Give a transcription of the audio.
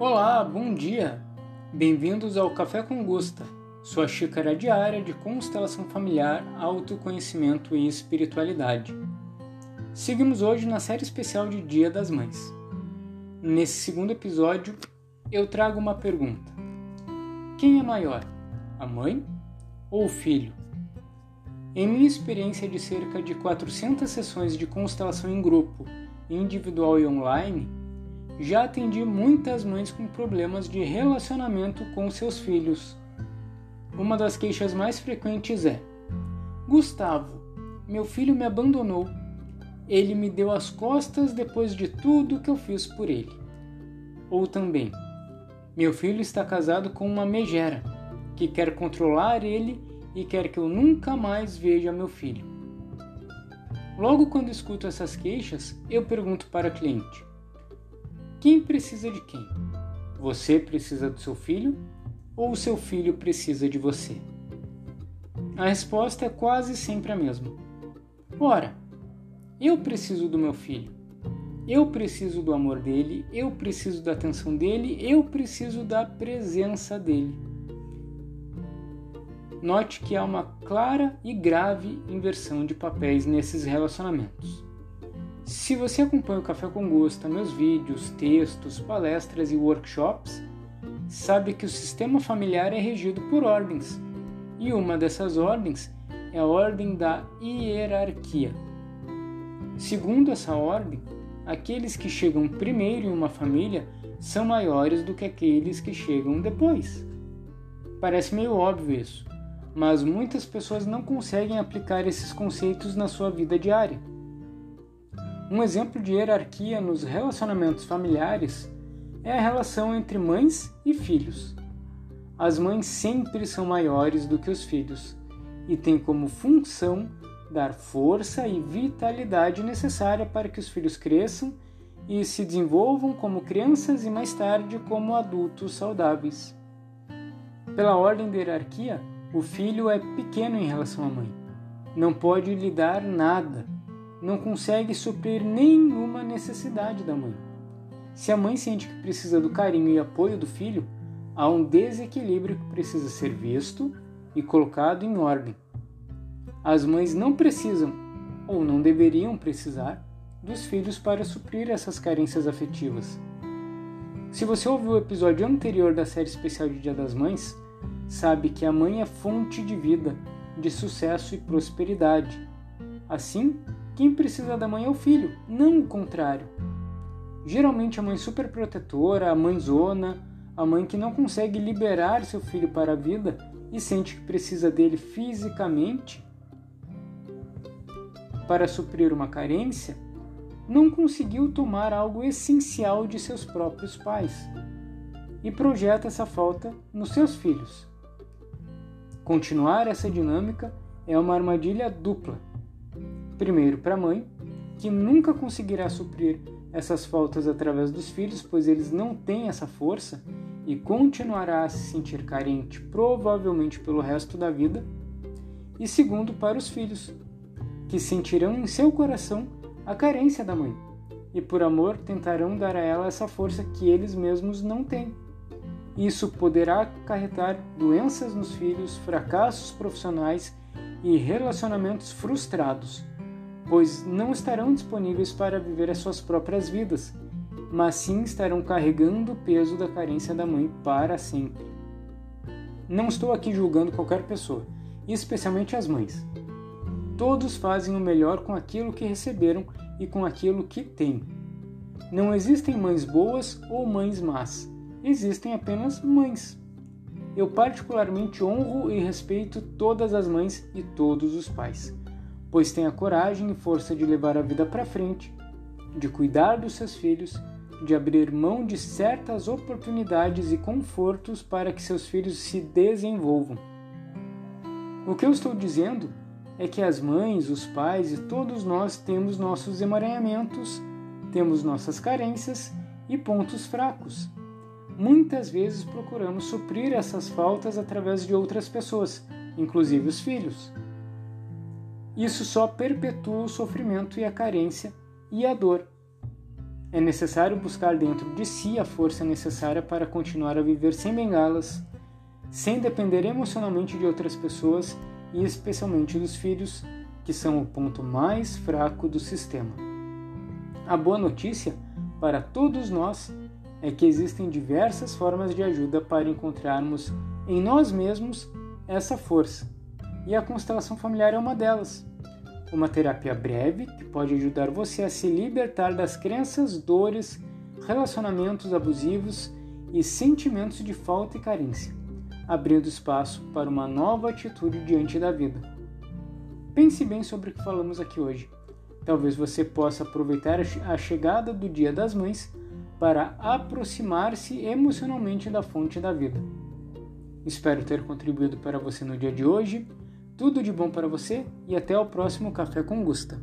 Olá, bom dia! Bem-vindos ao Café com Gusta, sua xícara diária de constelação familiar, autoconhecimento e espiritualidade. Seguimos hoje na série especial de Dia das Mães. Nesse segundo episódio, eu trago uma pergunta: Quem é maior, a mãe ou o filho? Em minha experiência de cerca de 400 sessões de constelação em grupo, individual e online, já atendi muitas mães com problemas de relacionamento com seus filhos. Uma das queixas mais frequentes é: Gustavo, meu filho me abandonou. Ele me deu as costas depois de tudo que eu fiz por ele. Ou também: Meu filho está casado com uma megera que quer controlar ele e quer que eu nunca mais veja meu filho. Logo quando escuto essas queixas, eu pergunto para a cliente: quem precisa de quem? Você precisa do seu filho ou o seu filho precisa de você? A resposta é quase sempre a mesma. Ora, eu preciso do meu filho. Eu preciso do amor dele, eu preciso da atenção dele, eu preciso da presença dele. Note que há uma clara e grave inversão de papéis nesses relacionamentos. Se você acompanha o Café com Gosto, meus vídeos, textos, palestras e workshops, sabe que o sistema familiar é regido por ordens, e uma dessas ordens é a ordem da hierarquia. Segundo essa ordem, aqueles que chegam primeiro em uma família são maiores do que aqueles que chegam depois. Parece meio óbvio isso, mas muitas pessoas não conseguem aplicar esses conceitos na sua vida diária. Um exemplo de hierarquia nos relacionamentos familiares é a relação entre mães e filhos. As mães sempre são maiores do que os filhos e têm como função dar força e vitalidade necessária para que os filhos cresçam e se desenvolvam como crianças e mais tarde como adultos saudáveis. Pela ordem da hierarquia, o filho é pequeno em relação à mãe. Não pode lhe dar nada não consegue suprir nenhuma necessidade da mãe. Se a mãe sente que precisa do carinho e apoio do filho, há um desequilíbrio que precisa ser visto e colocado em ordem. As mães não precisam, ou não deveriam precisar, dos filhos para suprir essas carências afetivas. Se você ouviu o episódio anterior da série especial de Dia das Mães, sabe que a mãe é fonte de vida, de sucesso e prosperidade. Assim, quem precisa da mãe é o filho, não o contrário. Geralmente a mãe superprotetora, a mãe zona, a mãe que não consegue liberar seu filho para a vida e sente que precisa dele fisicamente para suprir uma carência, não conseguiu tomar algo essencial de seus próprios pais e projeta essa falta nos seus filhos. Continuar essa dinâmica é uma armadilha dupla Primeiro, para a mãe, que nunca conseguirá suprir essas faltas através dos filhos, pois eles não têm essa força e continuará a se sentir carente, provavelmente pelo resto da vida. E segundo, para os filhos, que sentirão em seu coração a carência da mãe e, por amor, tentarão dar a ela essa força que eles mesmos não têm. Isso poderá acarretar doenças nos filhos, fracassos profissionais e relacionamentos frustrados pois não estarão disponíveis para viver as suas próprias vidas, mas sim estarão carregando o peso da carência da mãe para sempre. Não estou aqui julgando qualquer pessoa, especialmente as mães. Todos fazem o melhor com aquilo que receberam e com aquilo que têm. Não existem mães boas ou mães más, existem apenas mães. Eu particularmente honro e respeito todas as mães e todos os pais pois tem a coragem e força de levar a vida para frente, de cuidar dos seus filhos, de abrir mão de certas oportunidades e confortos para que seus filhos se desenvolvam. O que eu estou dizendo é que as mães, os pais e todos nós temos nossos emaranhamentos, temos nossas carências e pontos fracos. Muitas vezes procuramos suprir essas faltas através de outras pessoas, inclusive os filhos. Isso só perpetua o sofrimento e a carência e a dor. É necessário buscar dentro de si a força necessária para continuar a viver sem bengalas, sem depender emocionalmente de outras pessoas e especialmente dos filhos, que são o ponto mais fraco do sistema. A boa notícia para todos nós é que existem diversas formas de ajuda para encontrarmos em nós mesmos essa força, e a constelação familiar é uma delas. Uma terapia breve que pode ajudar você a se libertar das crenças, dores, relacionamentos abusivos e sentimentos de falta e carência, abrindo espaço para uma nova atitude diante da vida. Pense bem sobre o que falamos aqui hoje. Talvez você possa aproveitar a chegada do Dia das Mães para aproximar-se emocionalmente da fonte da vida. Espero ter contribuído para você no dia de hoje tudo de bom para você e até o próximo Café com Gusta.